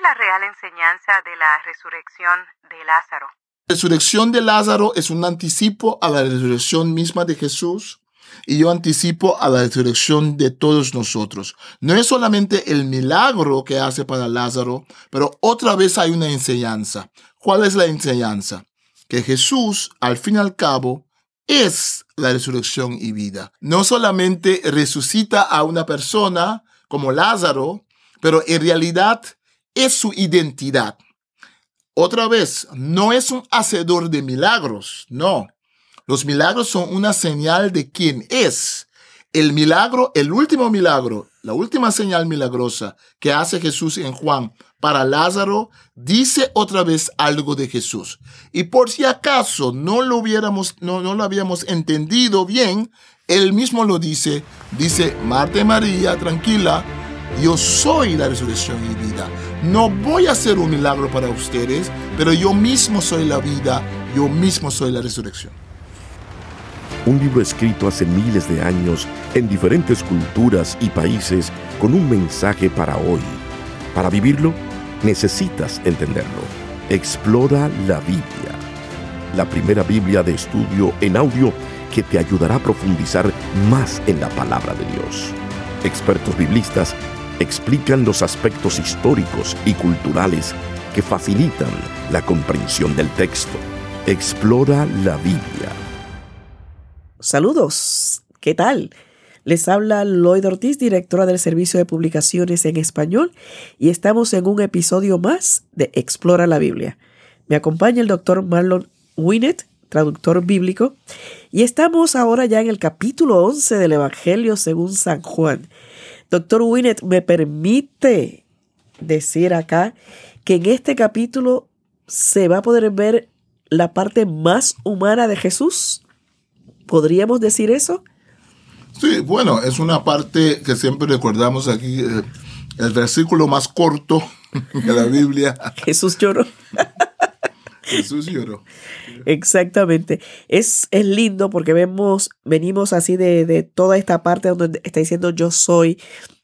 la real enseñanza de la resurrección de Lázaro? La resurrección de Lázaro es un anticipo a la resurrección misma de Jesús y yo anticipo a la resurrección de todos nosotros. No es solamente el milagro que hace para Lázaro, pero otra vez hay una enseñanza. ¿Cuál es la enseñanza? Que Jesús, al fin y al cabo, es la resurrección y vida. No solamente resucita a una persona como Lázaro, pero en realidad es su identidad. Otra vez, no es un hacedor de milagros, no. Los milagros son una señal de quién es. El milagro, el último milagro, la última señal milagrosa que hace Jesús en Juan para Lázaro, dice otra vez algo de Jesús. Y por si acaso no lo hubiéramos, no, no lo habíamos entendido bien, él mismo lo dice, dice, Marta y María, tranquila, yo soy la resurrección y vida. No voy a hacer un milagro para ustedes, pero yo mismo soy la vida, yo mismo soy la resurrección un libro escrito hace miles de años en diferentes culturas y países con un mensaje para hoy. Para vivirlo, necesitas entenderlo. Explora la Biblia, la primera Biblia de estudio en audio que te ayudará a profundizar más en la palabra de Dios. Expertos biblistas explican los aspectos históricos y culturales que facilitan la comprensión del texto. Explora la Biblia Saludos, ¿qué tal? Les habla Lloyd Ortiz, directora del Servicio de Publicaciones en Español, y estamos en un episodio más de Explora la Biblia. Me acompaña el doctor Marlon Winnet, traductor bíblico, y estamos ahora ya en el capítulo 11 del Evangelio según San Juan. Doctor Winnet, ¿me permite decir acá que en este capítulo se va a poder ver la parte más humana de Jesús? ¿Podríamos decir eso? Sí, bueno, es una parte que siempre recordamos aquí, eh, el versículo más corto de la Biblia. Jesús lloró. Jesús lloró. Exactamente. Es, es lindo porque vemos, venimos así de, toda esta parte donde está diciendo yo soy,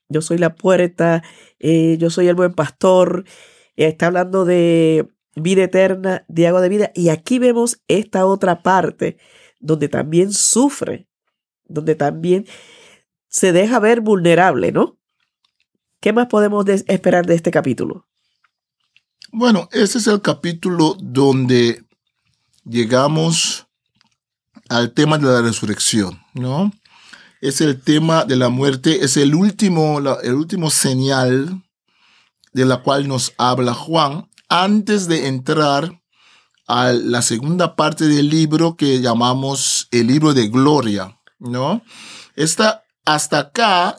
yo soy la puerta, eh, yo soy el buen pastor, está hablando de vida eterna, de agua de vida, y aquí vemos esta otra parte donde también sufre, donde también se deja ver vulnerable, ¿no? ¿Qué más podemos esperar de este capítulo? Bueno, ese es el capítulo donde llegamos al tema de la resurrección, ¿no? Es el tema de la muerte, es el último, el último señal de la cual nos habla Juan antes de entrar a la segunda parte del libro que llamamos el libro de gloria, ¿no? Esta, hasta acá,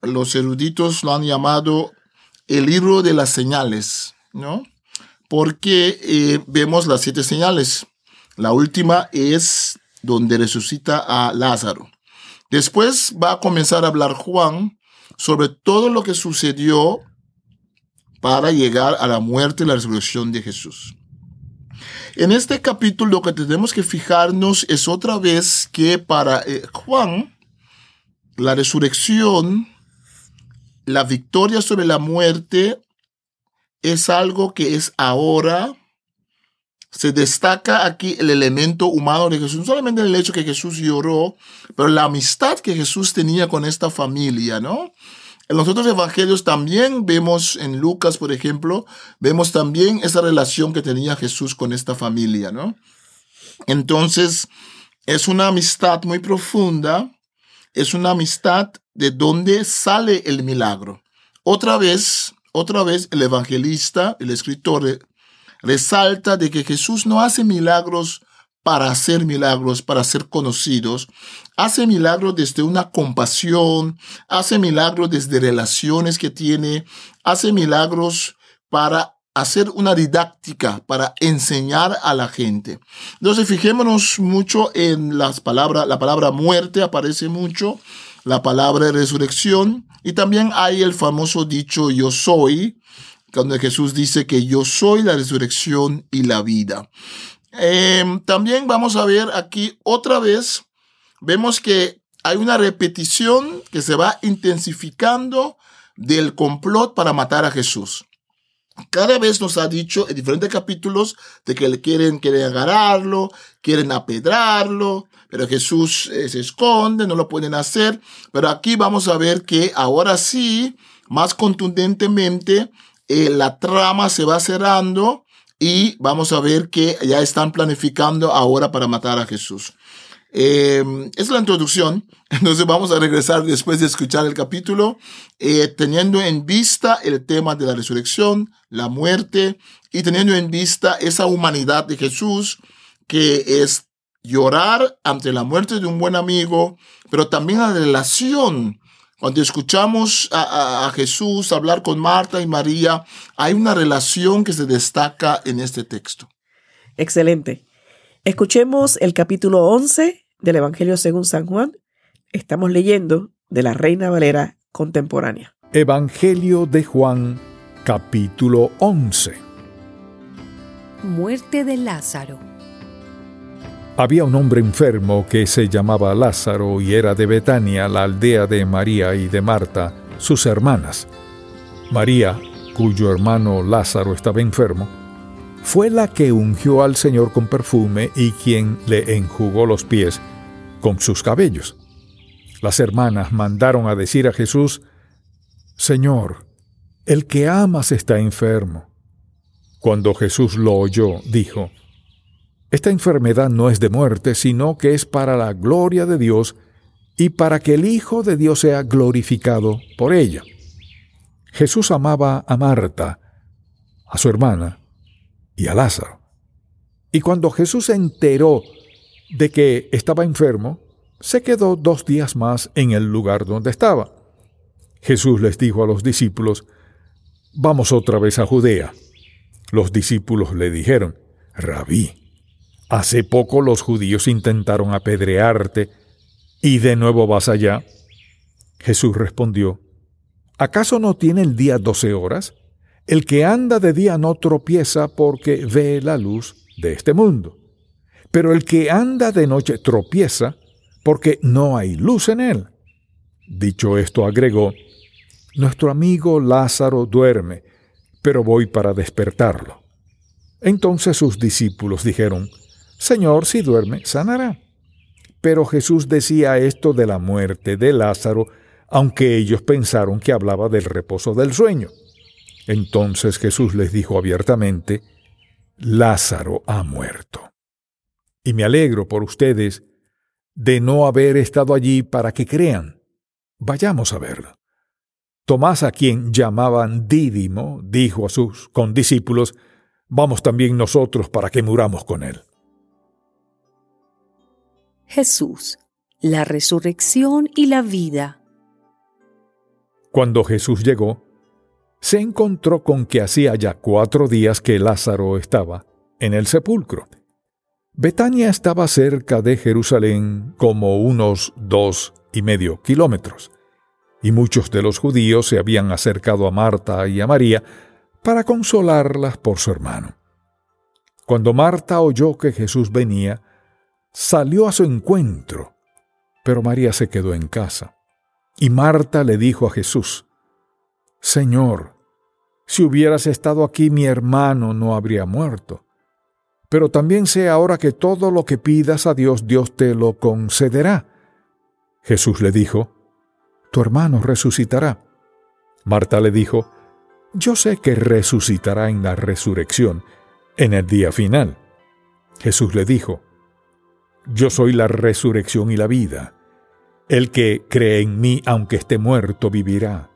los eruditos lo han llamado el libro de las señales, ¿no? Porque eh, vemos las siete señales. La última es donde resucita a Lázaro. Después va a comenzar a hablar Juan sobre todo lo que sucedió para llegar a la muerte y la resurrección de Jesús. En este capítulo lo que tenemos que fijarnos es otra vez que para eh, Juan, la resurrección, la victoria sobre la muerte, es algo que es ahora. Se destaca aquí el elemento humano de Jesús, no solamente el hecho que Jesús lloró, pero la amistad que Jesús tenía con esta familia, ¿no? En los otros evangelios también vemos, en Lucas, por ejemplo, vemos también esa relación que tenía Jesús con esta familia, ¿no? Entonces, es una amistad muy profunda, es una amistad de donde sale el milagro. Otra vez, otra vez el evangelista, el escritor, resalta de que Jesús no hace milagros para hacer milagros, para ser conocidos. Hace milagros desde una compasión, hace milagros desde relaciones que tiene, hace milagros para hacer una didáctica, para enseñar a la gente. Entonces, fijémonos mucho en las palabras, la palabra muerte aparece mucho, la palabra resurrección, y también hay el famoso dicho yo soy, cuando Jesús dice que yo soy la resurrección y la vida. Em, también vamos a ver aquí otra vez, vemos que hay una repetición que se va intensificando del complot para matar a Jesús. cada vez nos ha dicho en diferentes capítulos de que le quieren, quieren agarrarlo, quieren apedrarlo, pero Jesús eh, se esconde, no lo pueden hacer. Pero aquí vamos a ver que ahora sí, más contundentemente, eh, la trama se va cerrando y vamos a ver que ya están planificando ahora para matar a Jesús. Eh, es la introducción, entonces vamos a regresar después de escuchar el capítulo, eh, teniendo en vista el tema de la resurrección, la muerte y teniendo en vista esa humanidad de Jesús que es llorar ante la muerte de un buen amigo, pero también la relación cuando escuchamos a, Jesús hablar con Marta y María, hay una relación que se destaca en este texto. Excelente. Escuchemos el capítulo 11 del Evangelio según San Juan. Estamos leyendo de la Reina Valera contemporánea. Evangelio de Juan, capítulo 11. Muerte de Lázaro. Había un hombre enfermo que se llamaba Lázaro y era de Betania, la aldea de María y de Marta, sus hermanas. María, cuyo hermano Lázaro estaba enfermo, fue la que ungió al Señor con perfume y quien le enjugó los pies con sus cabellos. Las hermanas mandaron a decir a Jesús, Señor, el que amas está enfermo. Cuando Jesús lo oyó, dijo, esta enfermedad no es de muerte, sino que es para la gloria de Dios y para que el Hijo de Dios sea glorificado por ella. Jesús amaba a Marta, a su hermana y a Lázaro. Y cuando Jesús se enteró de que estaba enfermo, se quedó dos días más en el lugar donde estaba. Jesús les dijo a los discípulos, Vamos otra vez a Judea. Los discípulos le dijeron, Rabí, Hace poco los judíos intentaron apedrearte y de nuevo vas allá. Jesús respondió, ¿acaso no tiene el día doce horas? El que anda de día no tropieza porque ve la luz de este mundo. Pero el que anda de noche tropieza porque no hay luz en él. Dicho esto, agregó, Nuestro amigo Lázaro duerme, pero voy para despertarlo. Entonces sus discípulos dijeron, Señor, si duerme, sanará. Pero Jesús decía esto de la muerte de Lázaro, aunque ellos pensaron que hablaba del reposo del sueño. Entonces Jesús les dijo abiertamente, Lázaro ha muerto. Y me alegro por ustedes de no haber estado allí para que crean. Vayamos a verlo. Tomás, a quien llamaban Dídimo, dijo a sus condiscípulos, Vamos también nosotros para que muramos con él. Jesús, la resurrección y la vida. Cuando Jesús llegó, se encontró con que hacía ya cuatro días que Lázaro estaba en el sepulcro. Betania estaba cerca de Jerusalén como unos dos y medio kilómetros, y muchos de los judíos se habían acercado a Marta y a María para consolarlas por su hermano. Cuando Marta oyó que Jesús venía, salió a su encuentro, pero María se quedó en casa. Y Marta le dijo a Jesús, Señor, si hubieras estado aquí mi hermano no habría muerto. Pero también sé ahora que todo lo que pidas a Dios, Dios te lo concederá. Jesús le dijo, Tu hermano resucitará. Marta le dijo, Yo sé que resucitará en la resurrección, en el día final. Jesús le dijo, yo soy la resurrección y la vida. El que cree en mí, aunque esté muerto, vivirá.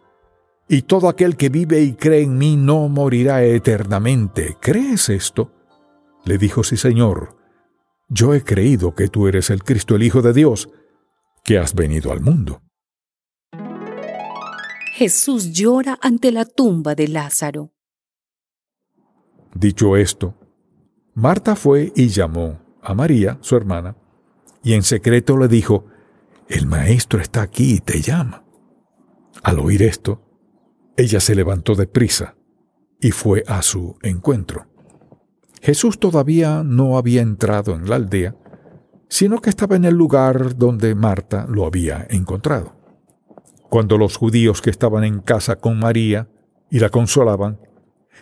Y todo aquel que vive y cree en mí no morirá eternamente. ¿Crees esto? Le dijo, sí, Señor. Yo he creído que tú eres el Cristo, el Hijo de Dios, que has venido al mundo. Jesús llora ante la tumba de Lázaro. Dicho esto, Marta fue y llamó a María, su hermana, y en secreto le dijo, El maestro está aquí y te llama. Al oír esto, ella se levantó de prisa y fue a su encuentro. Jesús todavía no había entrado en la aldea, sino que estaba en el lugar donde Marta lo había encontrado. Cuando los judíos que estaban en casa con María y la consolaban,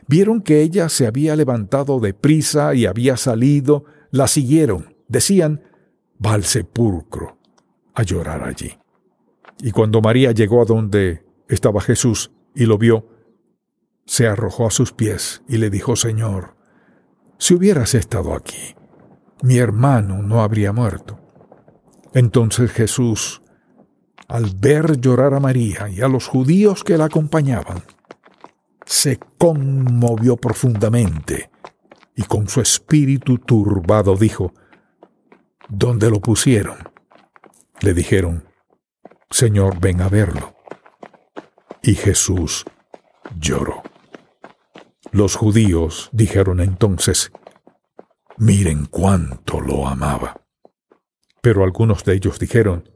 Vieron que ella se había levantado de prisa y había salido, la siguieron. Decían, va al sepulcro a llorar allí. Y cuando María llegó a donde estaba Jesús y lo vio, se arrojó a sus pies y le dijo, Señor, si hubieras estado aquí, mi hermano no habría muerto. Entonces Jesús, al ver llorar a María y a los judíos que la acompañaban, se conmovió profundamente y con su espíritu turbado dijo, ¿Dónde lo pusieron? Le dijeron, Señor, ven a verlo. Y Jesús lloró. Los judíos dijeron entonces, miren cuánto lo amaba. Pero algunos de ellos dijeron,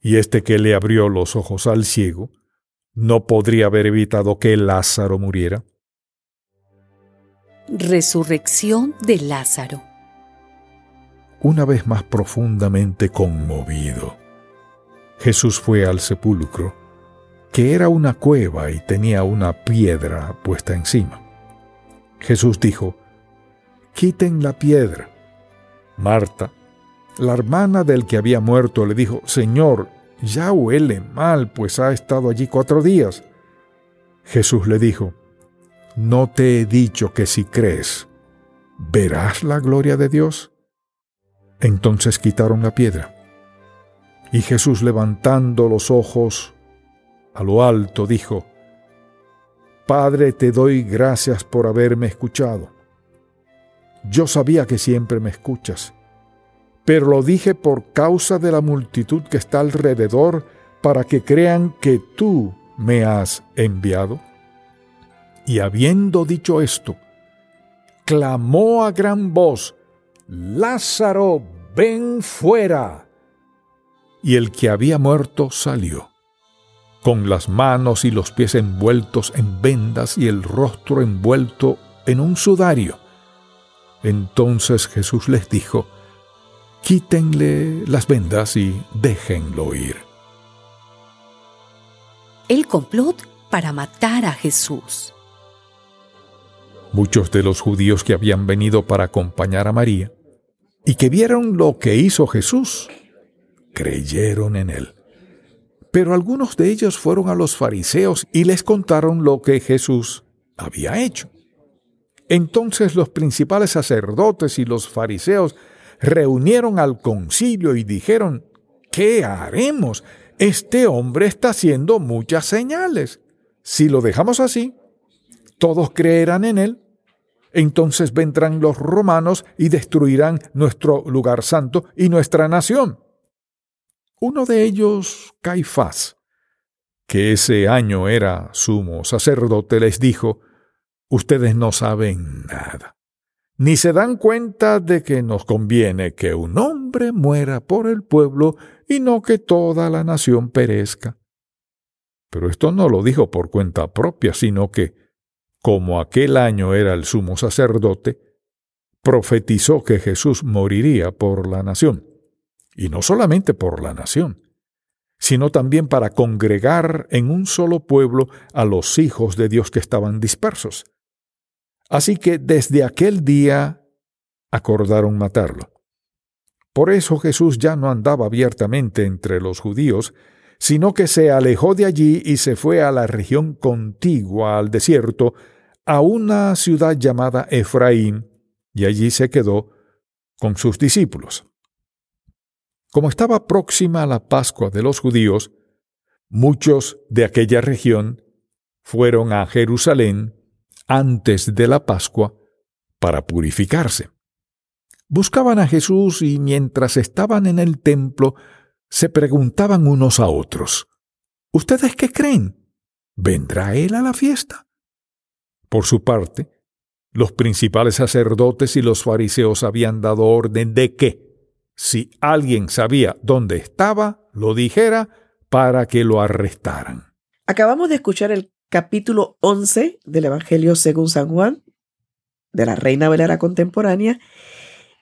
¿y este que le abrió los ojos al ciego, no podría haber evitado que Lázaro muriera? Resurrección de Lázaro. Una vez más profundamente conmovido, Jesús fue al sepulcro, que era una cueva y tenía una piedra puesta encima. Jesús dijo, Quiten la piedra. Marta, la hermana del que había muerto, le dijo, Señor, ya huele mal, pues ha estado allí cuatro días. Jesús le dijo, ¿no te he dicho que si crees, verás la gloria de Dios? Entonces quitaron la piedra. Y Jesús levantando los ojos a lo alto dijo, Padre, te doy gracias por haberme escuchado. Yo sabía que siempre me escuchas, pero lo dije por causa de la multitud que está alrededor para que crean que tú me has enviado. Y habiendo dicho esto, clamó a gran voz, Lázaro, ven fuera y el que había muerto salió, con las manos y los pies envueltos en vendas y el rostro envuelto en un sudario. Entonces Jesús les dijo, quítenle las vendas y déjenlo ir. El complot para matar a Jesús. Muchos de los judíos que habían venido para acompañar a María y que vieron lo que hizo Jesús, creyeron en él. Pero algunos de ellos fueron a los fariseos y les contaron lo que Jesús había hecho. Entonces los principales sacerdotes y los fariseos reunieron al concilio y dijeron, ¿qué haremos? Este hombre está haciendo muchas señales. Si lo dejamos así, todos creerán en él. Entonces vendrán los romanos y destruirán nuestro lugar santo y nuestra nación. Uno de ellos, Caifás, que ese año era sumo sacerdote, les dijo, Ustedes no saben nada, ni se dan cuenta de que nos conviene que un hombre muera por el pueblo y no que toda la nación perezca. Pero esto no lo dijo por cuenta propia, sino que, como aquel año era el sumo sacerdote, profetizó que Jesús moriría por la nación y no solamente por la nación, sino también para congregar en un solo pueblo a los hijos de Dios que estaban dispersos. Así que desde aquel día acordaron matarlo. Por eso Jesús ya no andaba abiertamente entre los judíos, sino que se alejó de allí y se fue a la región contigua al desierto, a una ciudad llamada Efraín, y allí se quedó con sus discípulos. Como estaba próxima la Pascua de los judíos, muchos de aquella región fueron a Jerusalén antes de la Pascua para purificarse. Buscaban a Jesús y mientras estaban en el templo se preguntaban unos a otros, ¿Ustedes qué creen? ¿Vendrá Él a la fiesta? Por su parte, los principales sacerdotes y los fariseos habían dado orden de que, si alguien sabía dónde estaba, lo dijera para que lo arrestaran. Acabamos de escuchar el capítulo 11 del Evangelio según San Juan, de la Reina Velera Contemporánea,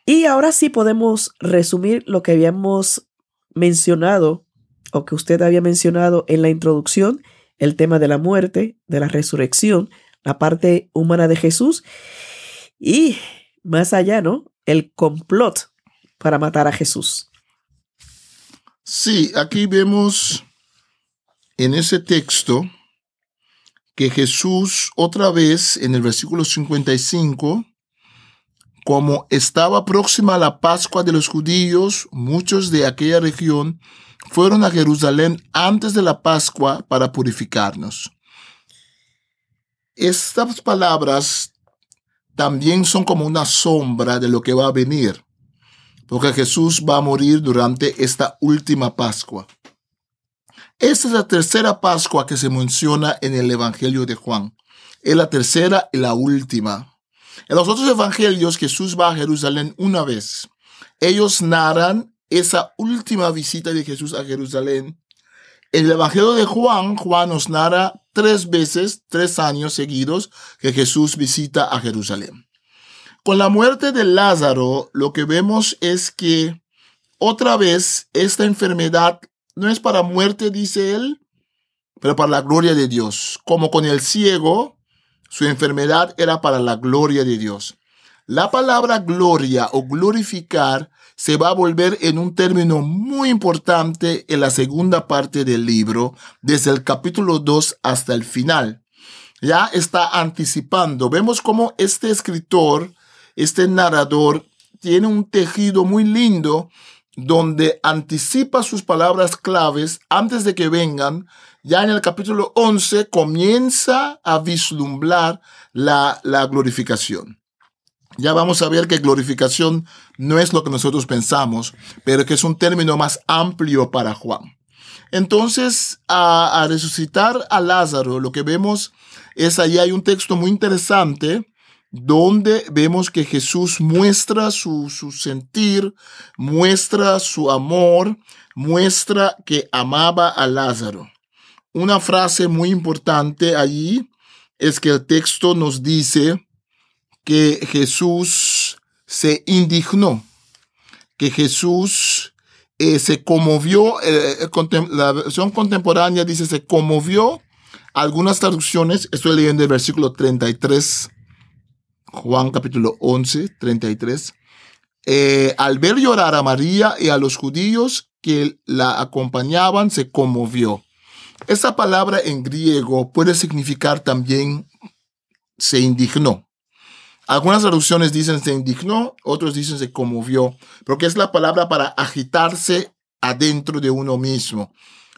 y ahora sí podemos resumir lo que habíamos mencionado, o que usted había mencionado en la introducción, el tema de la muerte, de la resurrección, la parte humana de Jesús y más allá, ¿no? El complot para matar a Jesús. Sí, aquí vemos en ese texto que Jesús otra vez en el versículo 55, como estaba próxima la Pascua de los judíos, muchos de aquella región fueron a Jerusalén antes de la Pascua para purificarnos. Estas palabras también son como una sombra de lo que va a venir, porque Jesús va a morir durante esta última Pascua. Esta es la tercera Pascua que se menciona en el Evangelio de Juan. Es la tercera y la última. En los otros evangelios Jesús va a Jerusalén una vez. Ellos narran esa última visita de Jesús a Jerusalén. En el Evangelio de Juan, Juan nos narra tres veces, tres años seguidos, que Jesús visita a Jerusalén. Con la muerte de Lázaro, lo que vemos es que otra vez esta enfermedad no es para muerte, dice él, pero para la gloria de Dios. Como con el ciego, su enfermedad era para la gloria de Dios. La palabra gloria o glorificar se va a volver en un término muy importante en la segunda parte del libro, desde el capítulo 2 hasta el final. Ya está anticipando. Vemos cómo este escritor, este narrador, tiene un tejido muy lindo donde anticipa sus palabras claves antes de que vengan, ya en el capítulo 11 comienza a vislumbrar la, la glorificación. Ya vamos a ver que glorificación no es lo que nosotros pensamos, pero que es un término más amplio para Juan. Entonces, a, resucitar a Lázaro, lo que vemos es ahí hay un texto muy interesante donde vemos que Jesús muestra su, sentir, muestra su amor, muestra que amaba a Lázaro. Una frase muy importante allí es que el texto nos dice que Jesús se indignó, que Jesús eh, se conmovió, eh, la versión contemporánea dice se conmovió, algunas traducciones, estoy leyendo el versículo 33 Juan capítulo 11, 33. Eh, al ver llorar a María y a los judíos que la acompañaban, se conmovió. Esa palabra en griego puede significar también se indignó. Algunas traducciones dicen se indignó, otros dicen se conmovió, porque es la palabra para agitarse adentro de uno mismo.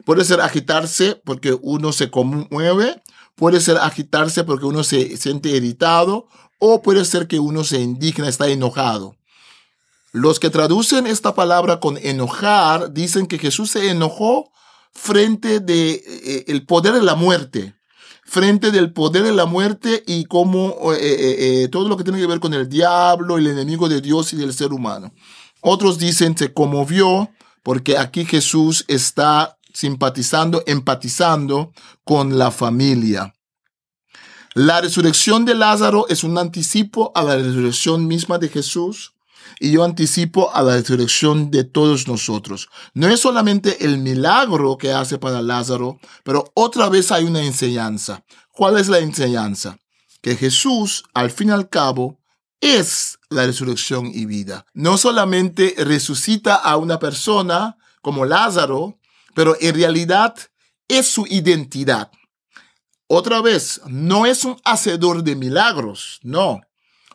Puede ser agitarse porque uno se conmueve, puede ser agitarse porque uno se siente irritado o puede ser que uno se indigna, está enojado. Los que traducen esta palabra con enojar dicen que Jesús se enojó frente de eh, el poder de la muerte, frente del poder de la muerte y como eh, eh, todo lo que tiene que ver con el diablo, el enemigo de Dios y del ser humano. Otros dicen se conmovió porque aquí Jesús está simpatizando, empatizando con la familia. La resurrección de Lázaro es un anticipo a la resurrección misma de Jesús y yo anticipo a la resurrección de todos nosotros. No es solamente el milagro que hace para Lázaro, pero otra vez hay una enseñanza. ¿Cuál es la enseñanza? Que Jesús, al fin y al cabo, es la resurrección y vida. No solamente resucita a una persona como Lázaro, pero en realidad es su identidad. Otra vez, no es un hacedor de milagros, no.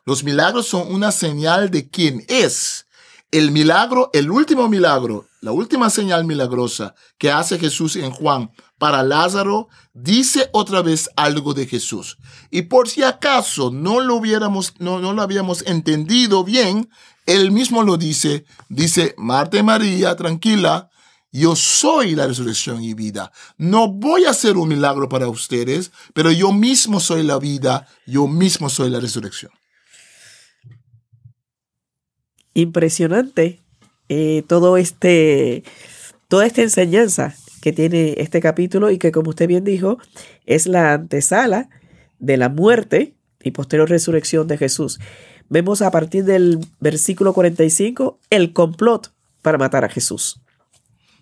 Los milagros son una señal de quién es. El milagro, el último milagro, la última señal milagrosa que hace Jesús en Juan para Lázaro, dice otra vez algo de Jesús. Y por si acaso no lo hubiéramos, no, no lo habíamos entendido bien, él mismo lo dice, dice, Marta y María, tranquila, yo soy la resurrección y vida. No voy a hacer un milagro para ustedes, pero yo mismo soy la vida, yo mismo soy la resurrección. Impresionante eh, todo este, toda esta enseñanza que tiene este capítulo y que, como usted bien dijo, es la antesala de la muerte y posterior resurrección de Jesús. Vemos a partir del versículo 45 el complot para matar a Jesús.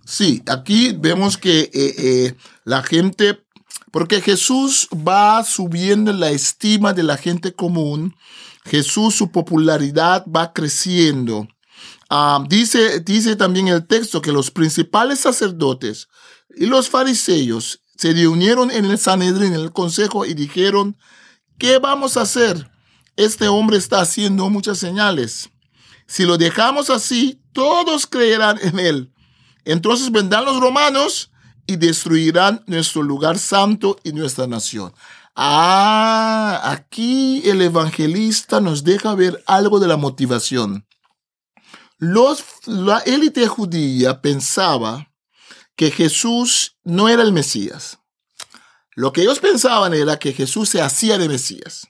Sí, aquí vemos que eh, eh, la gente Porque Jesús va subiendo en la estima de la gente común. Jesús, su popularidad va creciendo. Ah, dice, dice también el texto que los principales sacerdotes y los fariseos se reunieron en el Sanedrín, en el consejo, y dijeron, ¿qué vamos a hacer? Este hombre está haciendo muchas señales. Si lo dejamos así, todos creerán en él. Entonces vendrán los romanos y destruirán nuestro lugar santo y nuestra nación. Ah, aquí el evangelista nos deja ver algo de la motivación. Los, la élite judía pensaba que Jesús no era el Mesías. Lo que ellos pensaban era que Jesús se hacía de Mesías.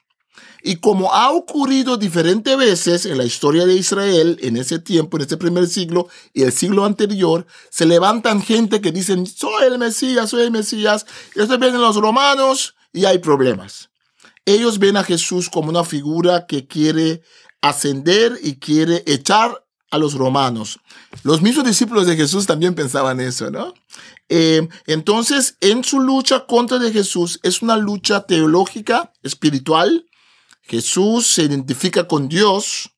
Y como ha ocurrido diferentes veces en la historia de Israel, en ese tiempo, en ese primer siglo y el siglo anterior, se levantan gente que dicen, soy el Mesías, soy el Mesías, y después vienen los romanos y hay problemas. Ellos ven a Jesús como una figura que quiere ascender y quiere echar a los romanos. Los mismos discípulos de Jesús también pensaban eso, ¿no? Eh, entonces, en su lucha contra de Jesús es una lucha teológica, espiritual. Jesús se identifica con Dios.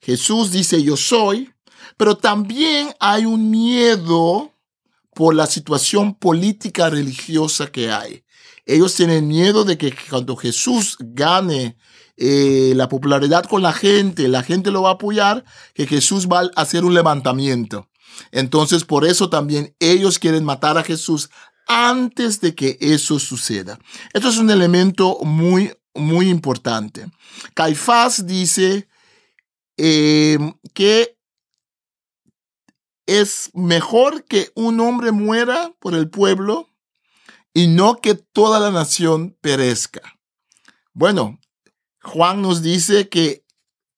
Jesús dice yo soy, pero también hay un miedo por la situación política religiosa que hay. Ellos tienen miedo de que cuando Jesús gane eh, la popularidad con la gente, la gente lo va a apoyar, que Jesús va a hacer un levantamiento. Entonces, por eso también ellos quieren matar a Jesús antes de que eso suceda. Esto es un elemento muy, muy importante. Caifás dice eh, que es mejor que un hombre muera por el pueblo y no que toda la nación perezca. Bueno, Juan nos dice que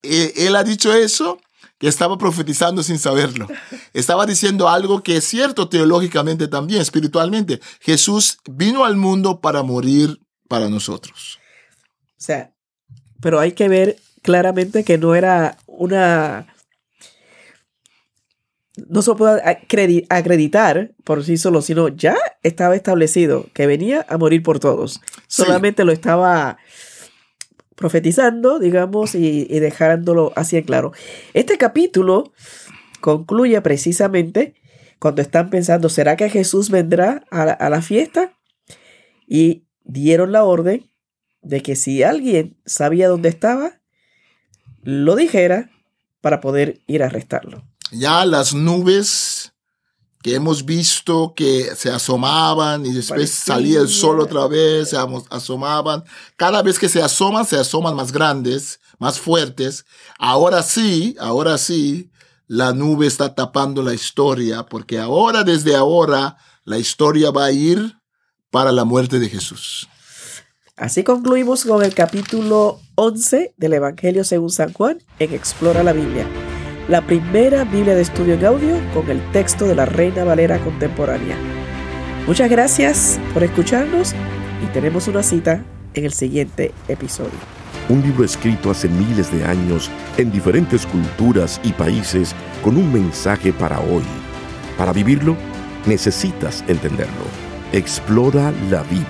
eh, él ha dicho eso, que estaba profetizando sin saberlo. Estaba diciendo algo que es cierto teológicamente también, espiritualmente. Jesús vino al mundo para morir para nosotros. O sea, pero hay que ver claramente que no era una... No se puede acreditar por sí solo, sino ya estaba establecido que venía a morir por todos. Solamente lo estaba profetizando, digamos, y, dejándolo así en claro. Este capítulo concluye precisamente cuando están pensando, ¿será que Jesús vendrá a la, fiesta? Y dieron la orden de que si alguien sabía dónde estaba, lo dijera para poder ir a arrestarlo. Ya las nubes que hemos visto que se asomaban y después salía el sol otra vez, se asomaban. Cada vez que se asoman, se asoman más grandes, más fuertes. Ahora sí, ahora sí, la nube está tapando la historia, porque ahora, desde ahora, la historia va a ir para la muerte de Jesús. Así concluimos con el capítulo 11 del Evangelio según San Juan en Explora la Biblia la primera Biblia de estudio en audio con el texto de la Reina Valera contemporánea. Muchas gracias por escucharnos y tenemos una cita en el siguiente episodio. Un libro escrito hace miles de años en diferentes culturas y países con un mensaje para hoy. Para vivirlo, necesitas entenderlo. Explora la Biblia.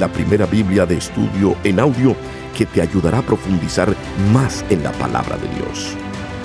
La primera Biblia de estudio en audio que te ayudará a profundizar más en la palabra de Dios